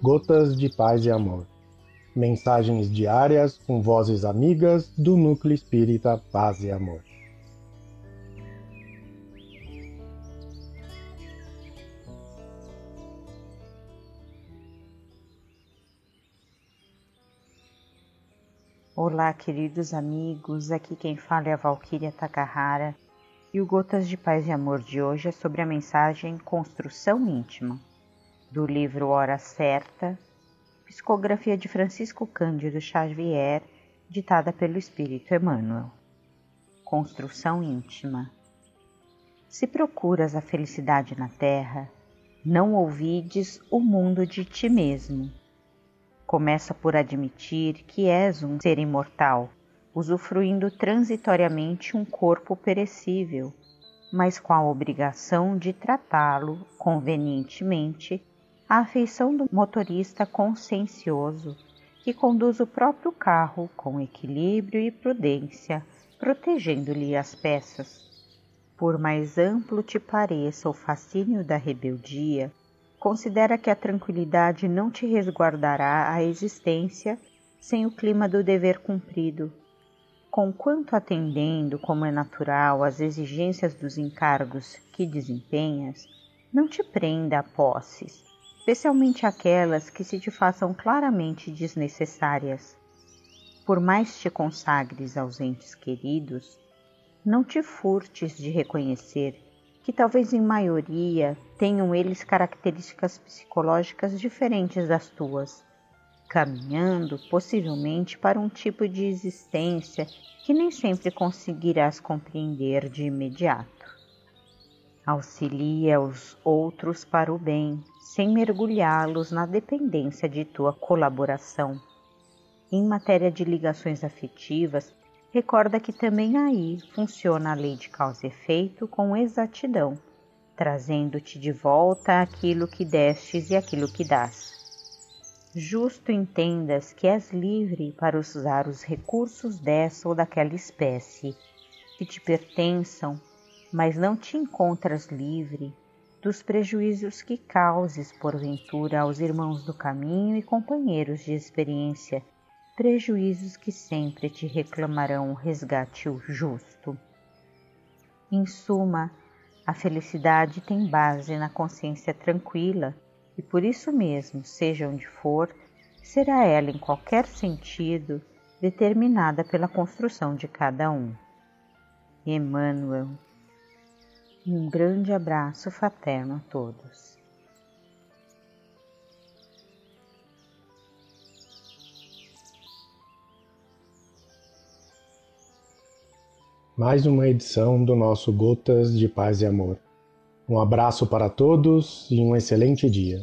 Gotas de Paz e Amor. Mensagens diárias com vozes amigas do Núcleo Espírita Paz e Amor. Olá, queridos amigos. Aqui quem fala é a Valquíria Takahara e o Gotas de Paz e Amor de hoje é sobre a mensagem Construção Íntima do livro Hora Certa, psicografia de Francisco Cândido Xavier, ditada pelo Espírito Emmanuel. Construção íntima. Se procuras a felicidade na terra, não ouvides o mundo de ti mesmo. Começa por admitir que és um ser imortal, usufruindo transitoriamente um corpo perecível, mas com a obrigação de tratá-lo convenientemente a afeição do motorista consciencioso que conduz o próprio carro com equilíbrio e prudência, protegendo-lhe as peças. Por mais amplo te pareça o fascínio da rebeldia, considera que a tranquilidade não te resguardará a existência sem o clima do dever cumprido. Conquanto atendendo, como é natural, às exigências dos encargos que desempenhas, não te prenda a posses, especialmente aquelas que se te façam claramente desnecessárias. Por mais te consagres aos entes queridos, não te furtes de reconhecer que talvez em maioria tenham eles características psicológicas diferentes das tuas, caminhando possivelmente para um tipo de existência que nem sempre conseguirás compreender de imediato. Auxilia os outros para o bem, sem mergulhá-los na dependência de tua colaboração. Em matéria de ligações afetivas, recorda que também aí funciona a lei de causa e efeito com exatidão, trazendo-te de volta aquilo que destes e aquilo que dás. Justo entendas que és livre para usar os recursos dessa ou daquela espécie que te pertençam mas não te encontras livre dos prejuízos que causes porventura aos irmãos do caminho e companheiros de experiência, prejuízos que sempre te reclamarão o resgate justo. Em suma, a felicidade tem base na consciência tranquila e por isso mesmo, seja onde for, será ela em qualquer sentido determinada pela construção de cada um. Emmanuel e um grande abraço fraterno a todos. Mais uma edição do nosso Gotas de Paz e Amor. Um abraço para todos e um excelente dia.